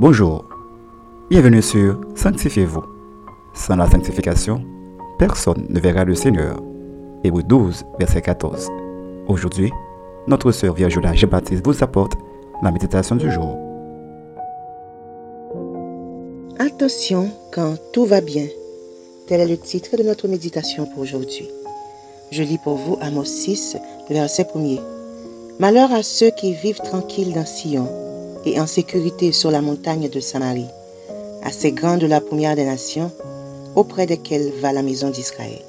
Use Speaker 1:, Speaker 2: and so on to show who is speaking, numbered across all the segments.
Speaker 1: Bonjour, bienvenue sur Sanctifiez-vous. Sans la sanctification, personne ne verra le Seigneur. Hébreu 12, verset 14. Aujourd'hui, notre sœur Virginia Jean-Baptiste vous apporte la méditation du jour.
Speaker 2: Attention quand tout va bien. Tel est le titre de notre méditation pour aujourd'hui. Je lis pour vous Amos 6, verset 1er. Malheur à ceux qui vivent tranquilles dans Sion et en sécurité sur la montagne de Samarie, assez grande la première des nations, auprès desquelles va la maison d'Israël.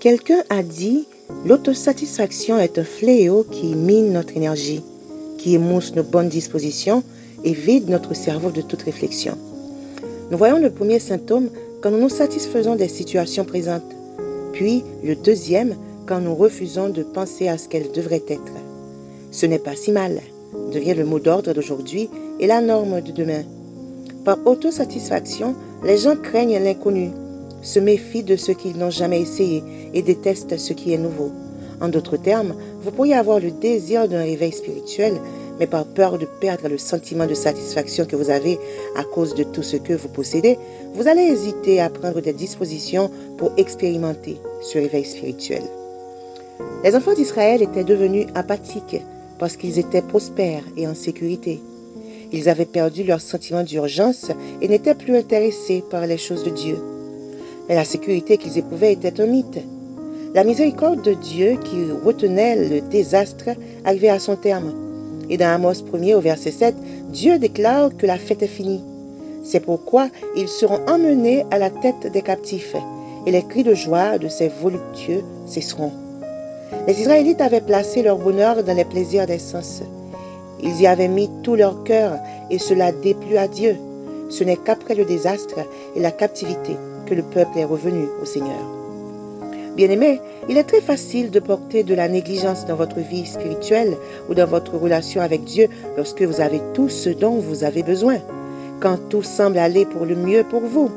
Speaker 2: Quelqu'un a dit, l'autosatisfaction est un fléau qui mine notre énergie, qui émousse nos bonnes dispositions et vide notre cerveau de toute réflexion. Nous voyons le premier symptôme quand nous nous satisfaisons des situations présentes, puis le deuxième quand nous refusons de penser à ce qu'elles devraient être. Ce n'est pas si mal devient le mot d'ordre d'aujourd'hui et la norme de demain. Par autosatisfaction, les gens craignent l'inconnu, se méfient de ce qu'ils n'ont jamais essayé et détestent ce qui est nouveau. En d'autres termes, vous pourriez avoir le désir d'un réveil spirituel, mais par peur de perdre le sentiment de satisfaction que vous avez à cause de tout ce que vous possédez, vous allez hésiter à prendre des dispositions pour expérimenter ce réveil spirituel. Les enfants d'Israël étaient devenus apathiques parce qu'ils étaient prospères et en sécurité. Ils avaient perdu leur sentiment d'urgence et n'étaient plus intéressés par les choses de Dieu. Mais la sécurité qu'ils éprouvaient était un mythe. La miséricorde de Dieu qui retenait le désastre arrivait à son terme. Et dans Amos 1er au verset 7, Dieu déclare que la fête est finie. C'est pourquoi ils seront emmenés à la tête des captifs, et les cris de joie de ces voluptueux cesseront. Les Israélites avaient placé leur bonheur dans les plaisirs des sens. Ils y avaient mis tout leur cœur et cela déplut à Dieu. Ce n'est qu'après le désastre et la captivité que le peuple est revenu au Seigneur. Bien-aimés, il est très facile de porter de la négligence dans votre vie spirituelle ou dans votre relation avec Dieu lorsque vous avez tout ce dont vous avez besoin, quand tout semble aller pour le mieux pour vous.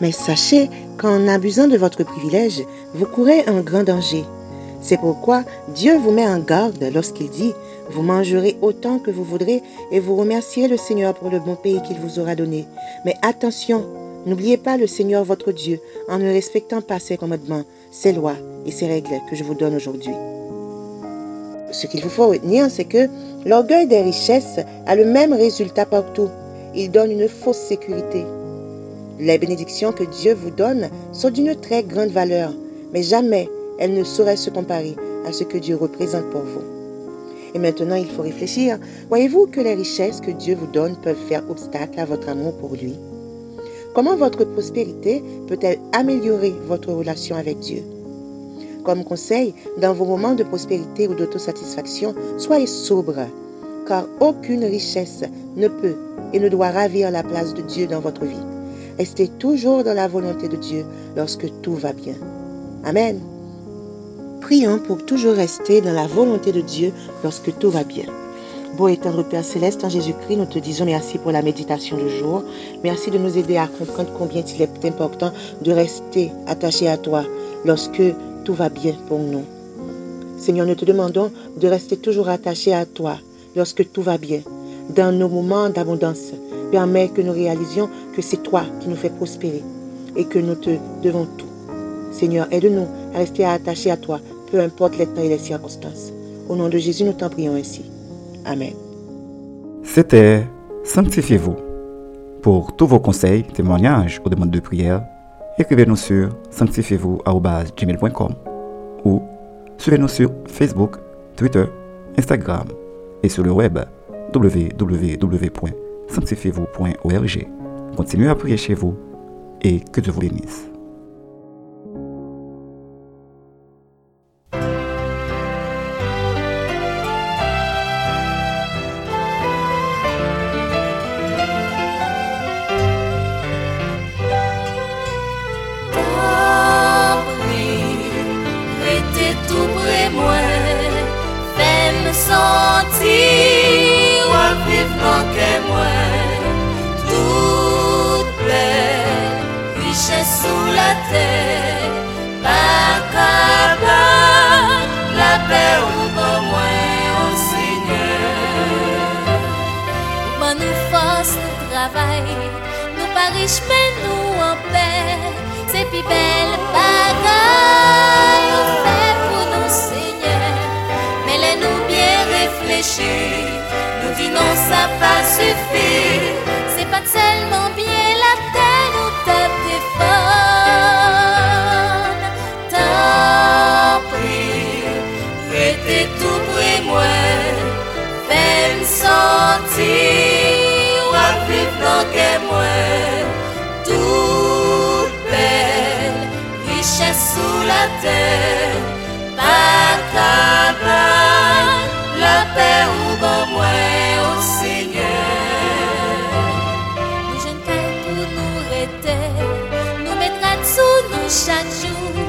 Speaker 2: Mais sachez qu'en abusant de votre privilège, vous courez un grand danger. C'est pourquoi Dieu vous met en garde lorsqu'il dit, vous mangerez autant que vous voudrez et vous remercierez le Seigneur pour le bon pays qu'il vous aura donné. Mais attention, n'oubliez pas le Seigneur votre Dieu en ne respectant pas ses commandements, ses lois et ses règles que je vous donne aujourd'hui. Ce qu'il vous faut retenir, c'est que l'orgueil des richesses a le même résultat partout. Il donne une fausse sécurité. Les bénédictions que Dieu vous donne sont d'une très grande valeur, mais jamais elle ne saurait se comparer à ce que Dieu représente pour vous. Et maintenant, il faut réfléchir. Voyez-vous que les richesses que Dieu vous donne peuvent faire obstacle à votre amour pour lui? Comment votre prospérité peut-elle améliorer votre relation avec Dieu? Comme conseil, dans vos moments de prospérité ou d'autosatisfaction, soyez sobre, car aucune richesse ne peut et ne doit ravir la place de Dieu dans votre vie. Restez toujours dans la volonté de Dieu lorsque tout va bien. Amen. Prions pour toujours rester dans la volonté de Dieu lorsque tout va bien. Beau et tendre Père Céleste, en Jésus-Christ, nous te disons merci pour la méditation du jour. Merci de nous aider à comprendre combien il est important de rester attaché à toi lorsque tout va bien pour nous. Seigneur, nous te demandons de rester toujours attaché à toi lorsque tout va bien. Dans nos moments d'abondance, permets que nous réalisions que c'est toi qui nous fais prospérer et que nous te devons tout. Seigneur, aide-nous à rester attachés à toi peu importe les temps et les circonstances. Au nom de Jésus, nous t'en prions ainsi. Amen.
Speaker 1: C'était Sanctifiez-vous. Pour tous vos conseils, témoignages ou demandes de prière, écrivez-nous sur sanctifiez-vous.com ou suivez-nous sur Facebook, Twitter, Instagram et sur le web www.sanctifiez-vous.org. Continuez à prier chez vous et que Dieu vous bénisse.
Speaker 3: Sous la terre, pas capable la paix ou pas moins au Seigneur. Pas nous force, nous travail, nous pas riches, mais nous en paix. C'est plus belle bagaille, on fait pour nous, Seigneur. Mais les nous bien réfléchir, non, ça pas suffire. C'est pas seulement bien la terre, nous tape des femmes. Tant pis, restez tout près moi, fais-me sentir, ou à que moi, toute belle richesse sous la terre. 杀猪。